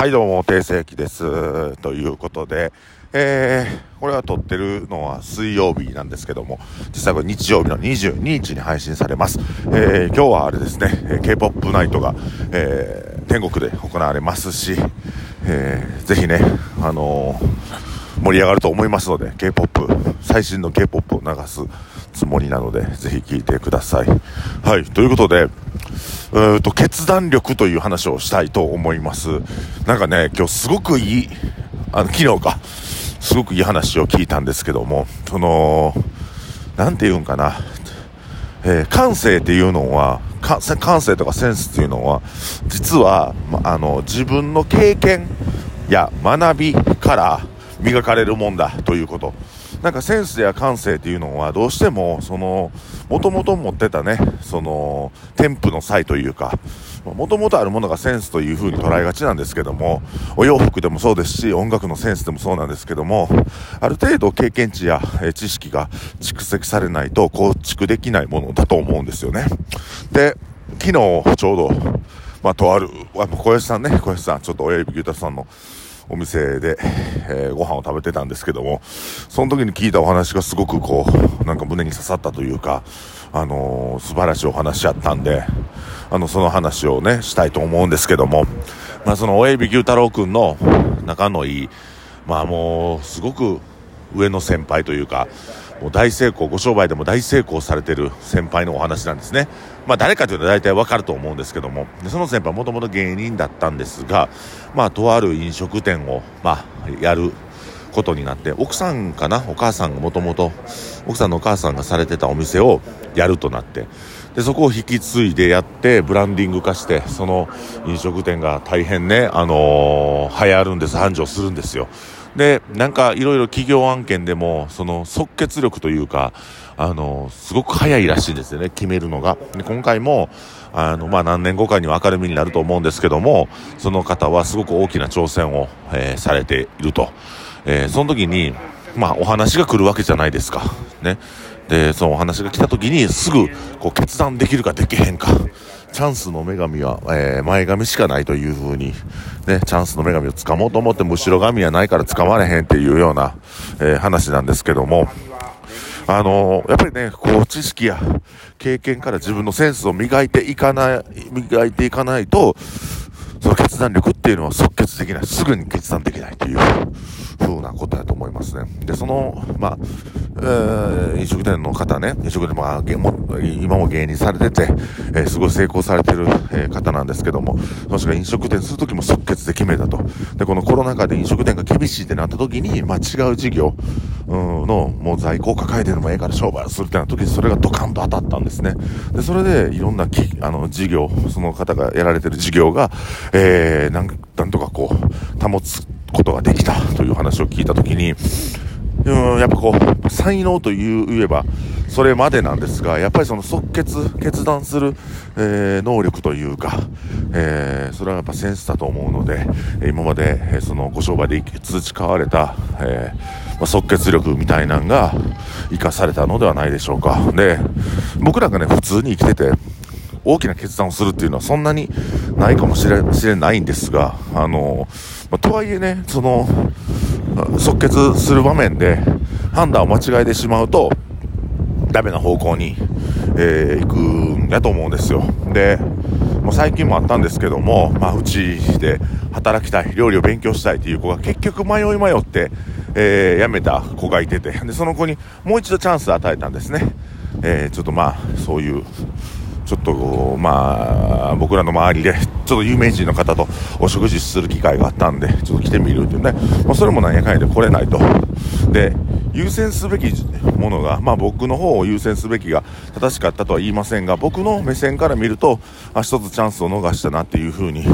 はいどうも、定世紀です。ということで、えー、これは撮ってるのは水曜日なんですけども、実際これ日曜日の22日に配信されます。えー、今日はあれですね、K-POP ナイトが、えー、天国で行われますし、えー、ぜひね、あのー、盛り上がると思いますので、K-POP、最新の K-POP を流すつもりなので、ぜひ聴いてください。はい、ということで、うと決断力という話をしたいと思います。なんかね、今日すごくいい、あの、昨日か、すごくいい話を聞いたんですけども、その、なんて言うんかな、えー、感性っていうのは、感性とかセンスっていうのは、実は、ま、あの、自分の経験や学びから磨かれるもんだということ。なんかセンスや感性っていうのはどうしても、その、もともと持ってたね、その、添付の際というか、もともとあるものがセンスという風に捉えがちなんですけども、お洋服でもそうですし、音楽のセンスでもそうなんですけども、ある程度経験値や知識が蓄積されないと構築できないものだと思うんですよね。で、昨日ちょうど、まあ、とある、小林さんね、小林さん、ちょっと親指牛太さんのお店で、えー、ご飯を食べてたんですけども、その時に聞いたお話がすごくこう、なんか胸に刺さったというか、あのー、素晴らしいお話やったんで、あの、その話をね、したいと思うんですけども、まあその親指牛太郎くんの仲のいい、まあもう、すごく上の先輩というか、もう大成功、ご商売でも大成功されてる先輩のお話なんですね。まあ誰かというと大体わかると思うんですけども、でその先輩もともと芸人だったんですが、まあとある飲食店を、まあやることになって、奥さんかな？お母さんがもともと、奥さんのお母さんがされてたお店をやるとなって、で、そこを引き継いでやって、ブランディング化して、その飲食店が大変ね、あのー、流行るんです、繁盛するんですよ。で、なんかいろいろ企業案件でも、その即決力というか、あの、すごく早いらしいんですよね、決めるのが。で今回も、あの、まあ、何年後かには明るみになると思うんですけども、その方はすごく大きな挑戦を、えー、されていると。えー、その時に、まあ、お話が来るわけじゃないですか。ね。で、そのお話が来た時に、すぐ、こう、決断できるかできへんか。チャンスの女神は、えー、前髪しかないという風に、ね、チャンスの女神を掴もうと思っても後ろ髪はないから掴まれへんっていうような、えー、話なんですけども、あのー、やっぱりね、こう、知識や経験から自分のセンスを磨いていかない、磨いていかないと、その決断力っていうのは即決できない。すぐに決断できないという風なことだと思いますね。で、その、まあ、えー、飲食店の方ね、飲食店まあ、今も芸人されてて、えー、すごい成功されてる、えー、方なんですけども、もしくは飲食店するときも即決で決めたと。で、このコロナ禍で飲食店が厳しいってなったときに、まあ違う事業、の、もう在庫を抱えてるもええから商売するってなった時にそれがドカンと当たったんですね。で、それでいろんなき、あの、事業、その方がやられてる事業が、えー、なん、なんとかこう、保つことができたという話を聞いたときに、うん、やっぱこう、才能という言えば、それまでなんですが、やっぱりその即決、決断する、えー、能力というか、えー、それはやっぱセンスだと思うので、今まで、えー、そのご商売で培われた、えー、まあ、即決力みたいなんが生かされたのではないでしょうか。で、僕らがね、普通に生きてて、大きな決断をするっていうのはそんなにないかもしれしれないんですが、あの、まあ、とはいえね、その、即決する場面で判断を間違えてしまうと、ダメな方向に、えー、行くんやと思うんですよ。で、もう最近もあったんですけども、まあ、うちで働きたい、料理を勉強したいっていう子が結局迷い迷って、えー、辞めた子がいてて、で、その子にもう一度チャンスを与えたんですね。えー、ちょっとまあ、そういう、ちょっと、まあ、僕らの周りで、ちょっと有名人の方とお食事する機会があったんで、ちょっと来てみるっていうね、まあ、それもなんやかんやで来れないと。で、優先すべきものが、まあ僕の方を優先すべきが正しかったとは言いませんが、僕の目線から見ると、あ、一つチャンスを逃したなっていう風に、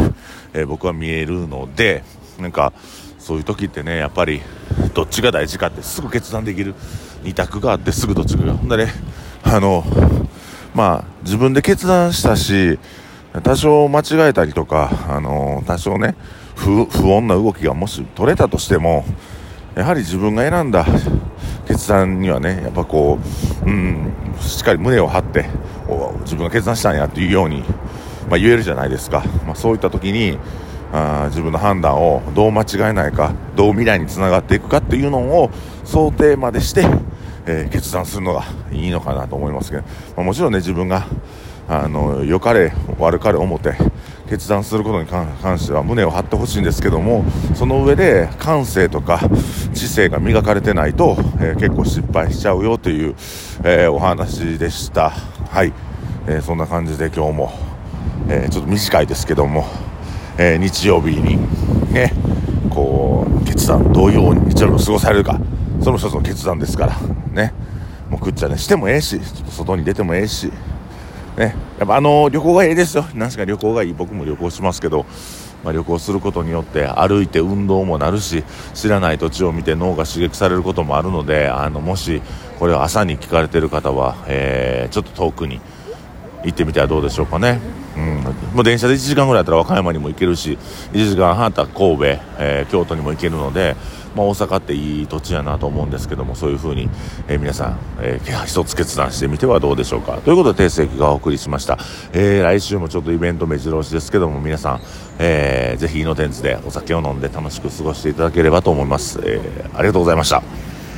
えー、僕は見えるので、なんか、そういう時ってね、やっぱり、どっちが大事かってすぐ決断できる二択があってすぐどっちが。ほんでね、あの、まあ、自分で決断したし、多少間違えたりとか、あの多少ね不、不穏な動きがもし取れたとしても、やはり自分が選んだ決断にはね、やっぱこう、うん、しっかり胸を張って、自分が決断したんやっていうように、まあ、言えるじゃないですか。まあ、そういった時に、あ自分の判断をどう間違えないかどう未来につながっていくかっていうのを想定までして、えー、決断するのがいいのかなと思いますけど、まあ、もちろんね自分があの良かれ悪かれ思って決断することに関しては胸を張ってほしいんですけどもその上で感性とか知性が磨かれてないと、えー、結構失敗しちゃうよという、えー、お話でした。はい、えー、そんな感じで今日も、えちょっと短いですけども、え日曜日にねこう決断どういう日曜日を過ごされるかその一つの決断ですからね。もうくっちゃねしてもええしちょっと外に出てもええし。ね、やっぱあの旅行がいいですよ、何しか旅行がいい、僕も旅行しますけど、まあ、旅行することによって歩いて運動もなるし、知らない土地を見て脳が刺激されることもあるので、あのもしこれを朝に聞かれてる方は、えー、ちょっと遠くに行ってみてはどうでしょうかね。うん、もう電車で1時間ぐらいだったら和歌山にも行けるし、1時間半だったら神戸、えー、京都にも行けるので、まあ、大阪っていい土地やなと思うんですけどもそういう風に、えー、皆さん、えー、一つ決断してみてはどうでしょうか。ということで定石がお送りしました、えー、来週もちょっとイベント目白押しですけども皆さん、えー、ぜひイノテンツでお酒を飲んで楽しく過ごしていただければと思います、えー、ありがとうございました。